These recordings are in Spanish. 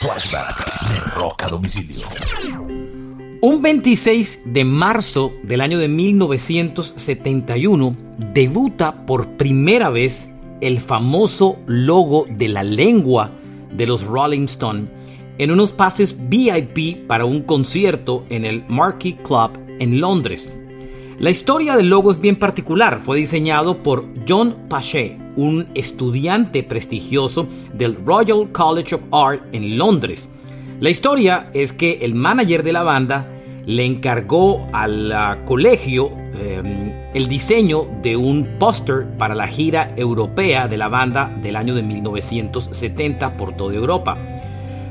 Flashback de Rock a Domicilio. Un 26 de marzo del año de 1971 debuta por primera vez el famoso logo de la lengua de los Rolling Stones en unos pases VIP para un concierto en el Marquee Club en Londres. La historia del logo es bien particular. Fue diseñado por John Pache, un estudiante prestigioso del Royal College of Art en Londres. La historia es que el manager de la banda le encargó al colegio em, el diseño de un póster para la gira europea de la banda del año de 1970 por toda Europa.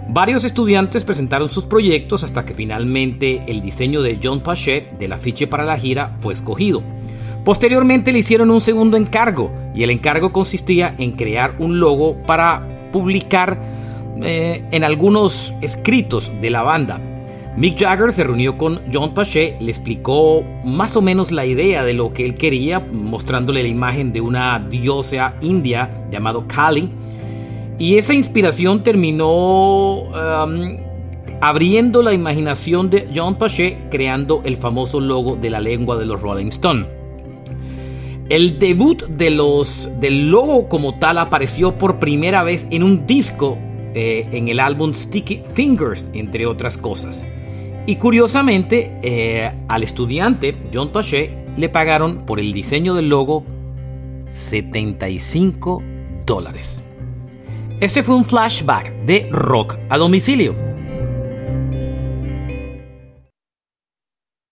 Varios estudiantes presentaron sus proyectos hasta que finalmente el diseño de John Pachet del afiche para la gira fue escogido. Posteriormente le hicieron un segundo encargo y el encargo consistía en crear un logo para publicar eh, en algunos escritos de la banda. Mick Jagger se reunió con John Pachet, le explicó más o menos la idea de lo que él quería, mostrándole la imagen de una diosa india llamado Kali y esa inspiración terminó um, abriendo la imaginación de John Pachet, creando el famoso logo de la lengua de los Rolling Stones. El debut de los, del logo como tal apareció por primera vez en un disco eh, en el álbum Sticky Fingers, entre otras cosas. Y curiosamente, eh, al estudiante John Pachet le pagaron por el diseño del logo 75 dólares. Este fue un flashback de rock a domicilio.